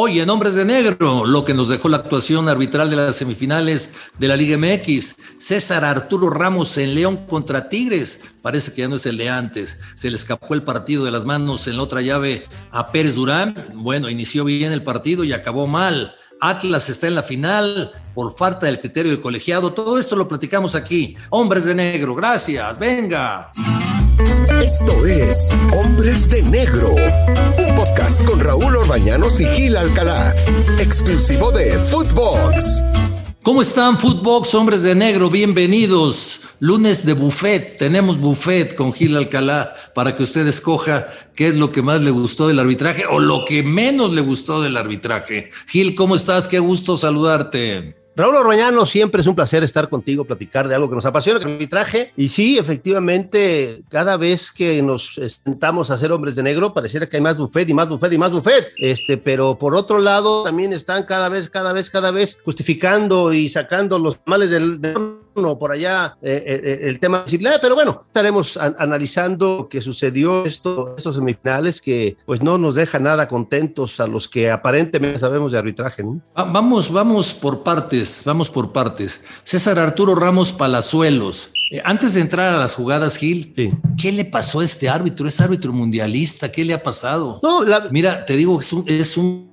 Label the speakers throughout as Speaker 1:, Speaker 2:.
Speaker 1: Hoy en Hombres de Negro, lo que nos dejó la actuación arbitral de las semifinales de la Liga MX. César Arturo Ramos en León contra Tigres. Parece que ya no es el de antes. Se le escapó el partido de las manos en la otra llave a Pérez Durán. Bueno, inició bien el partido y acabó mal. Atlas está en la final por falta del criterio del colegiado. Todo esto lo platicamos aquí. Hombres de Negro, gracias. Venga.
Speaker 2: Esto es Hombres de Negro, con Raúl Orbañanos y Gil Alcalá, exclusivo de Footbox.
Speaker 1: ¿Cómo están, Footbox, hombres de negro? Bienvenidos. Lunes de buffet. Tenemos buffet con Gil Alcalá para que usted escoja qué es lo que más le gustó del arbitraje o lo que menos le gustó del arbitraje. Gil, ¿cómo estás? Qué gusto saludarte.
Speaker 3: Raúl Orbañano, siempre es un placer estar contigo, platicar de algo que nos apasiona, el arbitraje. Y sí, efectivamente, cada vez que nos sentamos a ser hombres de negro, pareciera que hay más buffet y más buffet y más buffet. Este, pero por otro lado, también están cada vez, cada vez, cada vez justificando y sacando los males del, del por allá eh, eh, eh, el tema disciplinario, pero bueno, estaremos analizando qué sucedió esto, estos semifinales que pues no nos deja nada contentos a los que aparentemente sabemos de arbitraje.
Speaker 1: Vamos, vamos por partes, vamos por partes. César Arturo Ramos Palazuelos, antes de entrar a las jugadas, Gil, ¿qué le pasó a este árbitro? Es árbitro mundialista, ¿qué le ha pasado? No, Mira, te digo, es un, es un,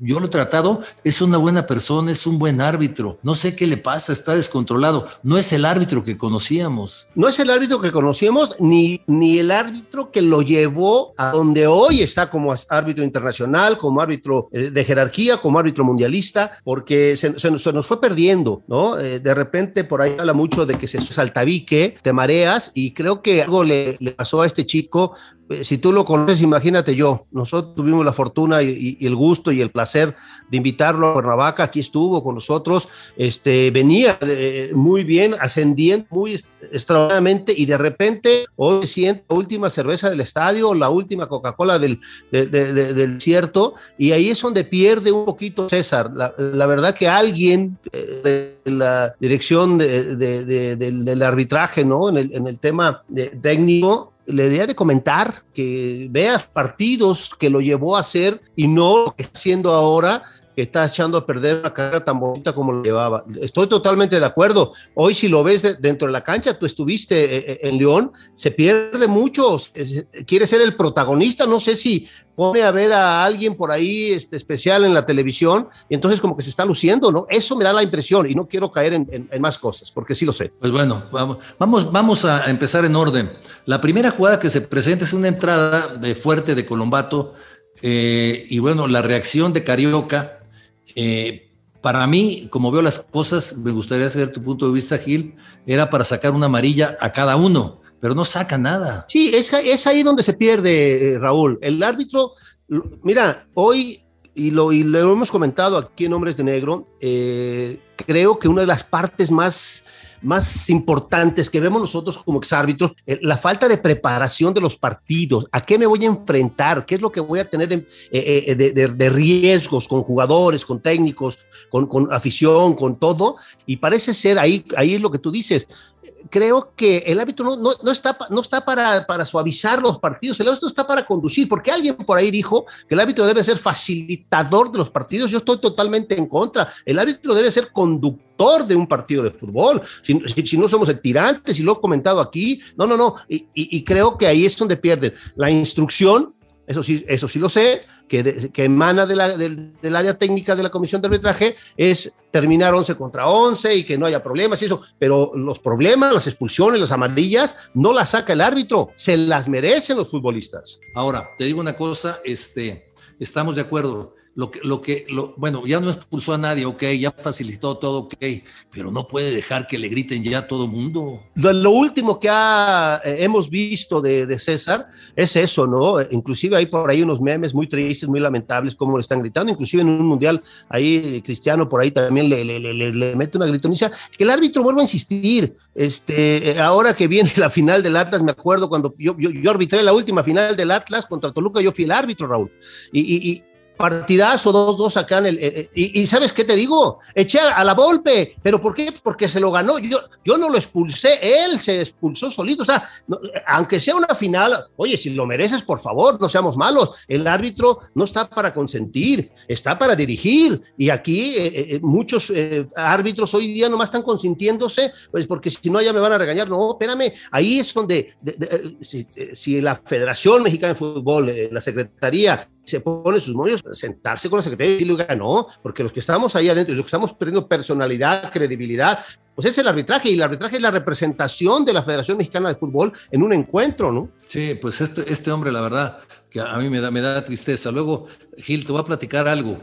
Speaker 1: yo lo he tratado, es una buena persona, es un buen árbitro. No sé qué le pasa, está descontrolado. No es el árbitro que conocíamos.
Speaker 3: No es el árbitro que conocíamos, ni, ni el árbitro que lo llevó a donde hoy está como árbitro internacional, como árbitro eh, de jerarquía, como árbitro mundialista, porque se, se, nos fue perdiendo, ¿no? Eh, de repente por ahí habla mucho de que se salta que te mareas y creo que algo le, pasó a este chico si tú lo conoces, imagínate yo. Nosotros tuvimos la fortuna y, el gusto y el placer de invitarlo a Cuernavaca. Aquí estuvo con nosotros. Este, venía eh, muy bien, ascendiendo muy extraordinariamente y de repente hoy siente la última cerveza del estadio, la última Coca-Cola del, del desierto y ahí es donde pierde un poquito César. La, verdad que alguien eh, de la dirección del arbitraje, ¿no? En el tema técnico le debería de comentar que vea partidos que lo llevó a hacer y no lo que está haciendo ahora está echando a perder una carrera tan bonita como lo llevaba. Estoy totalmente de acuerdo. Hoy si lo ves dentro de la cancha, tú estuviste eh, eh, en León, se pierde mucho, quiere ser el protagonista, no sé si pone a ver a alguien por ahí este, especial en la televisión y entonces como que se está luciendo, ¿no? Eso me da la impresión y no quiero caer en, más cosas, porque sí lo sé.
Speaker 1: Pues bueno, vamos, vamos, vamos a empezar en orden. La primera jugada que se presenta es una entrada de fuerte de Colombato eh, y bueno, la reacción de Carioca eh, para mí, como veo las cosas, me gustaría saber tu punto de vista, Gil, era para sacar una amarilla a cada uno, pero no saca nada.
Speaker 3: Sí, es, ahí donde se pierde, eh, Raúl. El árbitro, mira, hoy, y lo, y lo hemos comentado aquí en Hombres de Negro, eh, creo que una de las partes más más importantes que vemos nosotros como exárbitros, eh, la falta de preparación de los partidos, a qué me voy a enfrentar, qué es lo que voy a tener eh, eh, de, riesgos con jugadores, con técnicos, con, con, afición, con todo, y parece ser ahí, ahí es lo que tú dices, creo que el árbitro no, no, está, no está para, para, suavizar los partidos, el árbitro está para conducir, porque alguien por ahí dijo que el árbitro debe ser facilitador de los partidos, yo estoy totalmente en contra, el árbitro debe ser conductor de un partido de fútbol, si, no somos el tirante, si lo he comentado aquí, no, no, no, y creo que ahí es donde pierden la instrucción, eso sí, eso sí lo sé, que, que emana de la, del, área técnica de la comisión de arbitraje es terminar 11 contra 11 y que no haya problemas y eso, pero los problemas, las expulsiones, las amarillas, no las saca el árbitro, se las merecen los futbolistas.
Speaker 1: Ahora, te digo una cosa, este, estamos de acuerdo lo que, lo que, lo, bueno, ya no expulsó a nadie, ok, ya facilitó todo, ok, pero no puede dejar que le griten ya a todo mundo.
Speaker 3: Lo, último que ha, eh, hemos visto de, de, César es eso, ¿no? Inclusive hay por ahí unos memes muy tristes, muy lamentables, como le están gritando, inclusive en un mundial, ahí Cristiano por ahí también le, le, le, le mete una gritoniza, que el árbitro vuelva a insistir, este, eh, ahora que viene la final del Atlas, me acuerdo cuando yo, yo, yo arbitré la última final del Atlas contra Toluca, yo fui el árbitro, Raúl, y, y, partidazo 2-2 acá en el... Eh, eh, y, ¿sabes qué te digo? Eché a, la golpe, pero ¿por qué? Porque se lo ganó. Yo, yo no lo expulsé, él se expulsó solito. O sea, aunque sea una final, oye, si lo mereces, por favor, no seamos malos. El árbitro no está para consentir, está para dirigir. Y aquí eh, muchos árbitros hoy día nomás están consintiéndose, pues porque si no ya me van a regañar. No, espérame, ahí es donde si, si, la Federación Mexicana de Fútbol, la Secretaría, se pone sus moños, sentarse con la Secretaría y decirle, no, porque los que estamos ahí adentro los que estamos perdiendo personalidad, credibilidad, pues es el arbitraje y el arbitraje es la representación de la Federación Mexicana de Fútbol en un encuentro, ¿no?
Speaker 1: Sí, pues este, este hombre, la verdad, que a mí me da, me da tristeza. Luego, Gil, te voy a platicar algo.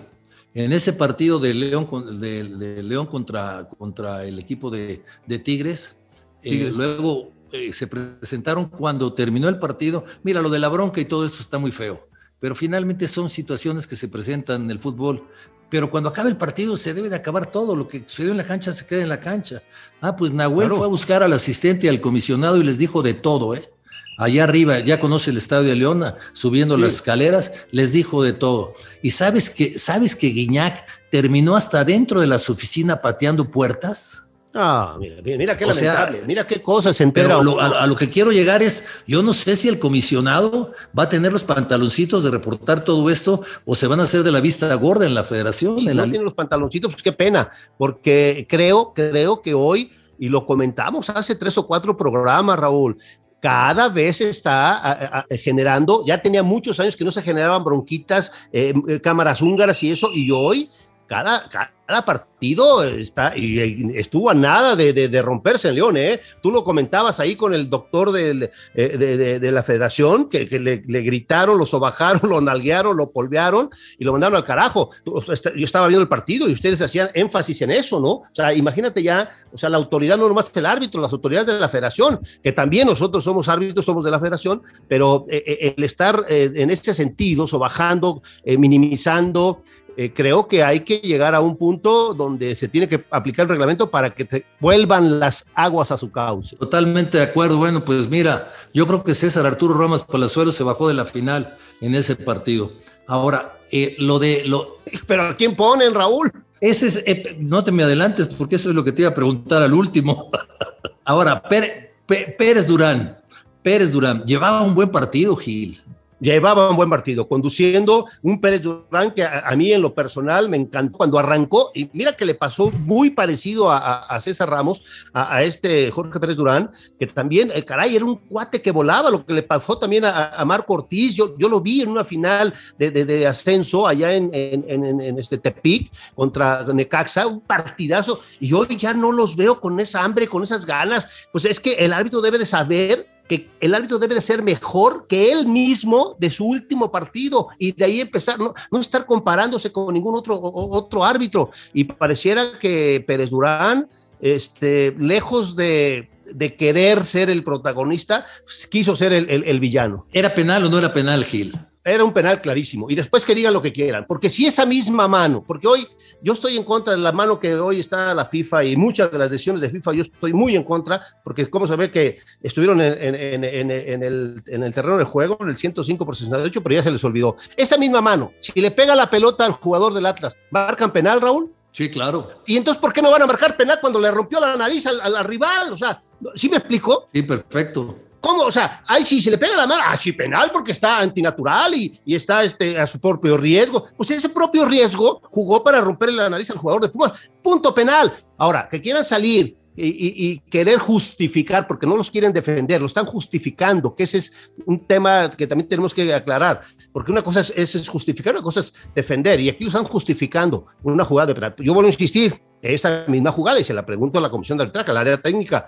Speaker 1: En ese partido de León, de, León contra, contra el equipo de, Tigres, eh, luego eh, se presentaron cuando terminó el partido. Mira, lo de la bronca y todo esto está muy feo pero finalmente son situaciones que se presentan en el fútbol. Pero cuando acabe el partido se debe de acabar todo, lo que sucedió en la cancha se queda en la cancha. Ah, pues Nahuel fue a buscar al asistente y al comisionado y les dijo de todo, ¿eh? Allá arriba, ya conoce el estadio de Leona, subiendo las escaleras, les dijo de todo. Y sabes que, sabes que Guiñac terminó hasta dentro de las oficinas pateando puertas.
Speaker 3: Ah, mira, mira qué lamentable, mira qué cosas se entera.
Speaker 1: Pero a, lo que quiero llegar es, yo no sé si el comisionado va a tener los pantaloncitos de reportar todo esto o se van a hacer de la vista gorda en la federación.
Speaker 3: Si no tiene los pantaloncitos, pues qué pena, porque creo, creo que hoy, y lo comentamos hace tres o cuatro programas, Raúl, cada vez está generando, ya tenía muchos años que no se generaban bronquitas, eh, cámaras húngaras y eso, y hoy cada, cada partido está y estuvo a nada de, romperse en León, ¿eh? Tú lo comentabas ahí con el doctor eh, de, la federación, que, le, gritaron, lo sobajaron, lo nalguearon, lo polvearon y lo mandaron al carajo. Yo estaba viendo el partido y ustedes hacían énfasis en eso, ¿no? O sea, imagínate ya, o sea, la autoridad no nomás el árbitro, las autoridades de la federación, que también nosotros somos árbitros, somos de la federación, pero eh, eh, el estar en este sentido, sobajando, minimizando, eh, creo que hay que llegar a un punto donde se tiene que aplicar el reglamento para que te vuelvan las aguas a su cauce.
Speaker 1: Totalmente de acuerdo. Bueno, pues mira, yo creo que César Arturo Ramos Palazuelo se bajó de la final en ese partido. Ahora, eh, lo de lo.
Speaker 3: Pero ¿a quién ponen, Raúl?
Speaker 1: Ese es, eh, no te me adelantes, porque eso es lo que te iba a preguntar al último. Ahora, Pérez Durán. Pérez Durán, llevaba un buen partido, Gil
Speaker 3: llevaba un buen partido, conduciendo un Pérez Durán que a, mí en lo personal me encantó cuando arrancó, y mira que le pasó muy parecido a, César Ramos, a, este Jorge Pérez Durán, que también, eh, caray, era un cuate que volaba, lo que le pasó también a, Marco Ortiz, yo, yo lo vi en una final de, ascenso allá en, en, este Tepic contra Necaxa, un partidazo, y hoy ya no los veo con esa hambre, con esas ganas, pues es que el árbitro debe de saber que el árbitro debe de ser mejor que él mismo de su último partido y de ahí empezar, no, no estar comparándose con ningún otro, otro árbitro. Y pareciera que Pérez Durán, este, lejos de, de querer ser el protagonista, quiso ser el, el, el villano.
Speaker 1: ¿Era penal o no era penal, Gil?
Speaker 3: Era un penal clarísimo. Y después que digan lo que quieran, porque si esa misma mano, porque hoy yo estoy en contra de la mano que hoy está la FIFA y muchas de las decisiones de FIFA, yo estoy muy en contra, porque como se ve que estuvieron en, en, en, en el, el, terreno de juego, en el 105 por 68, pero ya se les olvidó. Esa misma mano, si le pega la pelota al jugador del Atlas, ¿marcan penal, Raúl?
Speaker 1: Sí, claro.
Speaker 3: ¿Y entonces por qué no van a marcar penal cuando le rompió la nariz al, al rival? O sea, ¿sí me explico?
Speaker 1: Sí, perfecto.
Speaker 3: ¿Cómo? O sea, ay, si se le pega la mano, ah, sí, penal porque está antinatural y, y está este, a su propio riesgo. Pues ese propio riesgo jugó para romperle la nariz al jugador de Pumas. Punto penal. Ahora, que quieran salir y, querer justificar, porque no los quieren defender, lo están justificando, que ese es un tema que también tenemos que aclarar, porque una cosa es, es justificar, una cosa es defender, y aquí lo están justificando una jugada de penal. Yo vuelvo a insistir, esta misma jugada, y se la pregunto a la comisión de arbitraje, al área técnica,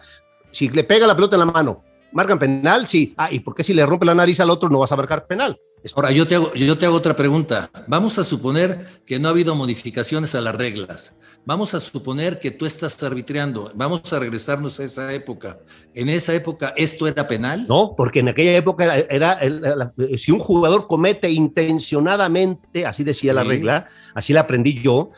Speaker 3: si le pega la pelota en la mano, ¿Marcan penal? Sí. Ah, ¿y por qué si le rompe la nariz al otro no vas a marcar penal?
Speaker 1: Ahora, yo te, hago, yo te hago otra pregunta. Vamos a suponer que no ha habido modificaciones a las reglas. Vamos a suponer que tú estás arbitreando. Vamos a regresarnos a esa época. ¿En esa época esto era penal?
Speaker 3: No, porque en aquella época era, si un jugador comete intencionadamente, así decía la regla, así la aprendí yo,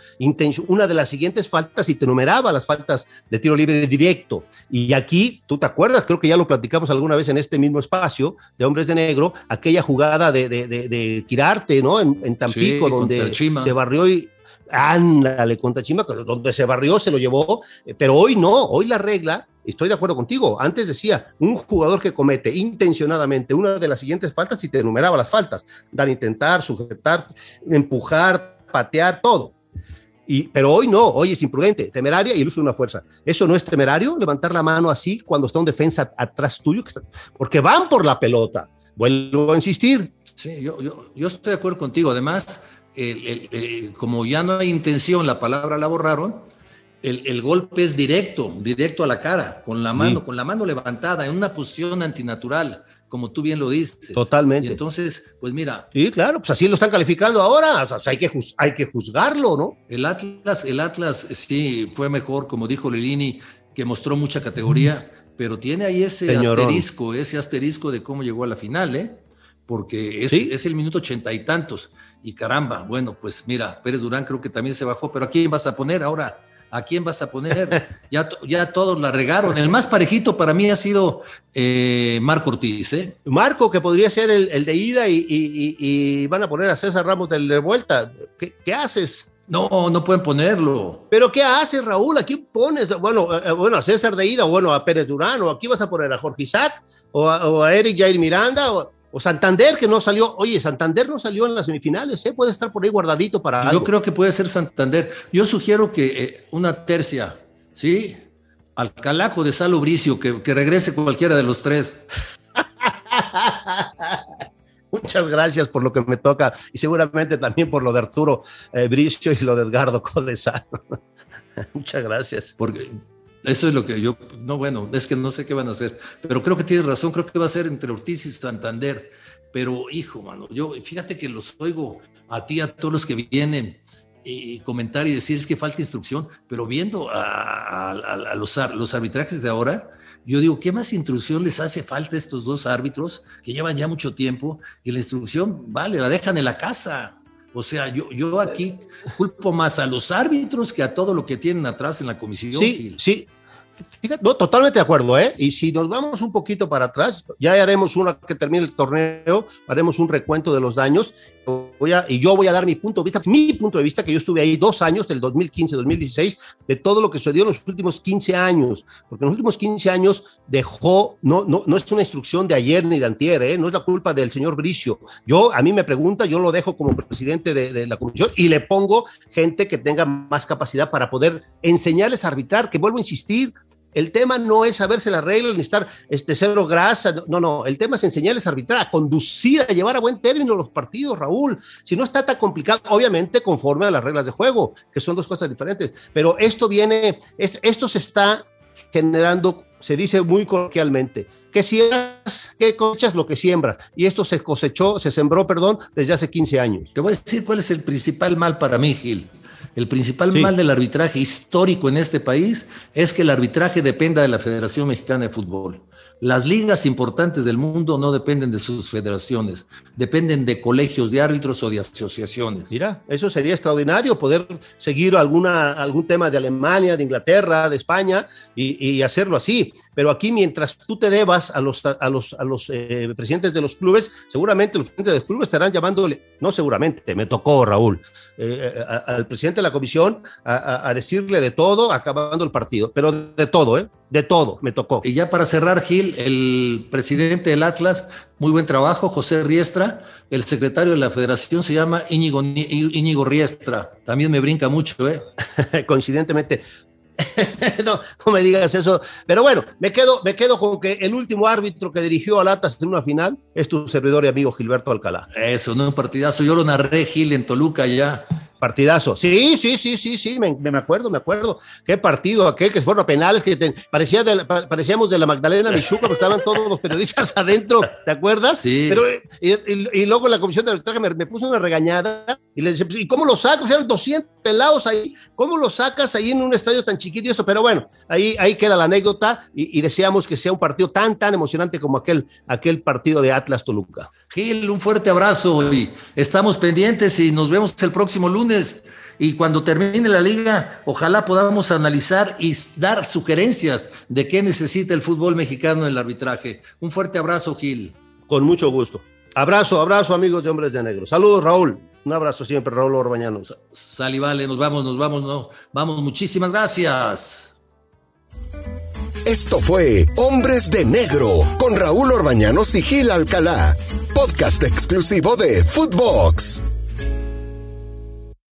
Speaker 3: una de las siguientes faltas y te numeraba las faltas de tiro libre directo. Y aquí, tú te acuerdas, creo que ya lo platicamos alguna vez en este mismo espacio de Hombres de Negro, aquella jugada de de, de, Quirarte, ¿no? En, Tampico, donde se barrió y, ándale, contra Chima, donde se barrió, se lo llevó, eh, pero hoy no, hoy la regla, estoy de acuerdo contigo, antes decía, un jugador que comete intencionadamente una de las siguientes faltas y te enumeraba las faltas, dar, intentar, sujetar, empujar, patear, todo. Y, pero hoy no, hoy es imprudente, temeraria y el uso de una fuerza. ¿Eso no es temerario? Levantar la mano así cuando está un defensa atrás tuyo, porque van por la pelota. Vuelvo a insistir.
Speaker 1: Sí, yo, yo, yo estoy de acuerdo contigo. Además, como ya no hay intención, la palabra la borraron, el, golpe es directo, directo a la cara, con la mano, con la mano levantada, en una posición antinatural, como tú bien lo dices.
Speaker 3: Totalmente.
Speaker 1: entonces, pues mira.
Speaker 3: Sí, claro, pues así lo están calificando ahora, hay, que hay que juzgarlo, ¿no?
Speaker 1: El Atlas, el Atlas sí fue mejor, como dijo Lilini, que mostró mucha categoría, pero tiene ahí ese asterisco, ese asterisco de cómo llegó a la final, ¿eh? Porque es, es el minuto ochenta y tantos. Y caramba, bueno, pues mira, Pérez Durán creo que también se bajó, pero ¿a quién vas a poner ahora? ¿A quién vas a poner? Ya, ya todos la regaron. El más parejito para mí ha sido eh, Marco Ortiz. ¿eh?
Speaker 3: Marco, que podría ser el, de ida y, van a poner a César Ramos del de vuelta. ¿Qué, haces?
Speaker 1: No, no pueden ponerlo.
Speaker 3: ¿Pero qué haces, Raúl? ¿A quién pones? Bueno, eh, bueno, a César de ida, o bueno, a Pérez Durán, o aquí vas a poner a Jorge Isaac, o a, o a Eric Jair Miranda, o, o Santander, que no salió. Oye, Santander no salió en las semifinales, ¿eh? Puede estar por ahí guardadito para.
Speaker 1: Yo creo que puede ser Santander. Yo sugiero que eh, una tercia, ¿sí? Al calaco de Salo Bricio, que, regrese cualquiera de los tres.
Speaker 3: Muchas gracias por lo que me toca y seguramente también por lo de Arturo eh, Bricio y lo de Edgardo Codesano. Muchas gracias.
Speaker 1: Porque eso es lo que yo, no, bueno, es que no sé qué van a hacer, pero creo que tienes razón, creo que va a ser entre Ortiz y Santander. Pero, hijo, mano, yo, fíjate que los oigo a ti, a todos los que vienen y comentar y decir es que falta instrucción, pero viendo a, los, los arbitrajes de ahora, yo digo, ¿qué más instrucción les hace falta a estos dos árbitros que llevan ya mucho tiempo? Y la instrucción, vale, la dejan en la casa. O sea, yo, yo aquí culpo más a los árbitros que a todo lo que tienen atrás en la comisión.
Speaker 3: Sí, sí, Fíjate, no, totalmente de acuerdo, ¿eh? Y si nos vamos un poquito para atrás, ya haremos una que termine el torneo, haremos un recuento de los daños, voy a, y yo voy a dar mi punto de vista, mi punto de vista, que yo estuve ahí dos años, del 2015-2016, de todo lo que sucedió en los últimos 15 años, porque en los últimos 15 años dejó, no, no, no es una instrucción de ayer ni de antier, ¿eh? no es la culpa del señor Bricio. Yo, a mí me pregunta, yo lo dejo como presidente de, de la comisión y le pongo gente que tenga más capacidad para poder enseñarles a arbitrar, que vuelvo a insistir, el tema no es saberse las reglas ni estar este, cero grasa. No, no. El tema es enseñarles a arbitrar, a conducir, a llevar a buen término los partidos, Raúl. Si no está tan complicado, obviamente conforme a las reglas de juego, que son dos cosas diferentes. Pero esto viene, esto se está generando, se dice muy coloquialmente, que siembras, que cosechas lo que siembras. Y esto se cosechó, se sembró, perdón, desde hace 15 años.
Speaker 1: Te voy a decir cuál es el principal mal para mí, Gil. El principal mal del arbitraje histórico en este país es que el arbitraje dependa de la Federación Mexicana de Fútbol. Las ligas importantes del mundo no dependen de sus federaciones, dependen de colegios de árbitros o de asociaciones.
Speaker 3: Mira, eso sería extraordinario, poder seguir alguna, algún tema de Alemania, de Inglaterra, de España y, hacerlo así. Pero aquí, mientras tú te debas a los, a los, a los eh, presidentes de los clubes, seguramente los presidentes de los clubes estarán llamándole, no seguramente, me tocó Raúl, eh, eh, al presidente de la comisión a, decirle de todo, acabando el partido, pero de todo, ¿eh? De todo, me tocó.
Speaker 1: Y ya para cerrar, Gil, el presidente del Atlas, muy buen trabajo, José Riestra, el secretario de la federación se llama Íñigo, Íñigo Riestra, también me brinca mucho, ¿eh?
Speaker 3: Coincidentemente, no, no, me digas eso. Pero bueno, me quedo, me quedo con que el último árbitro que dirigió al Atlas en una final es tu servidor y amigo Gilberto Alcalá.
Speaker 1: Eso, no un partidazo. Yo lo narré, Gil, en Toluca ya.
Speaker 3: Partidazo. Sí, sí, sí, sí, sí, me, me, acuerdo, me acuerdo. Qué partido aquel que fueron a penales, que parecía de parecíamos de la Magdalena Michuca, pero estaban todos los periodistas adentro, ¿te acuerdas?
Speaker 1: Sí.
Speaker 3: Pero, y, luego la comisión de arbitraje me, me, puso una regañada y le decía, ¿y cómo lo sacas? Eran 200 pelados ahí, ¿cómo lo sacas ahí en un estadio tan chiquito y eso? Pero bueno, ahí, ahí queda la anécdota y, y deseamos que sea un partido tan, tan emocionante como aquel, aquel partido de Atlas Toluca.
Speaker 1: Gil, un fuerte abrazo y estamos pendientes y nos vemos el próximo lunes. Y cuando termine la liga, ojalá podamos analizar y dar sugerencias de qué necesita el fútbol mexicano en el arbitraje. Un fuerte abrazo, Gil.
Speaker 3: Con mucho gusto. Abrazo, abrazo, amigos de Hombres de Negro. Saludos, Raúl. Un abrazo siempre, Raúl Orbañano.
Speaker 1: Sal y vale, nos vamos, nos vamos, no. Vamos, muchísimas gracias.
Speaker 2: Esto fue Hombres de Negro con Raúl Orbañanos y Gil Alcalá, podcast exclusivo de Footbox.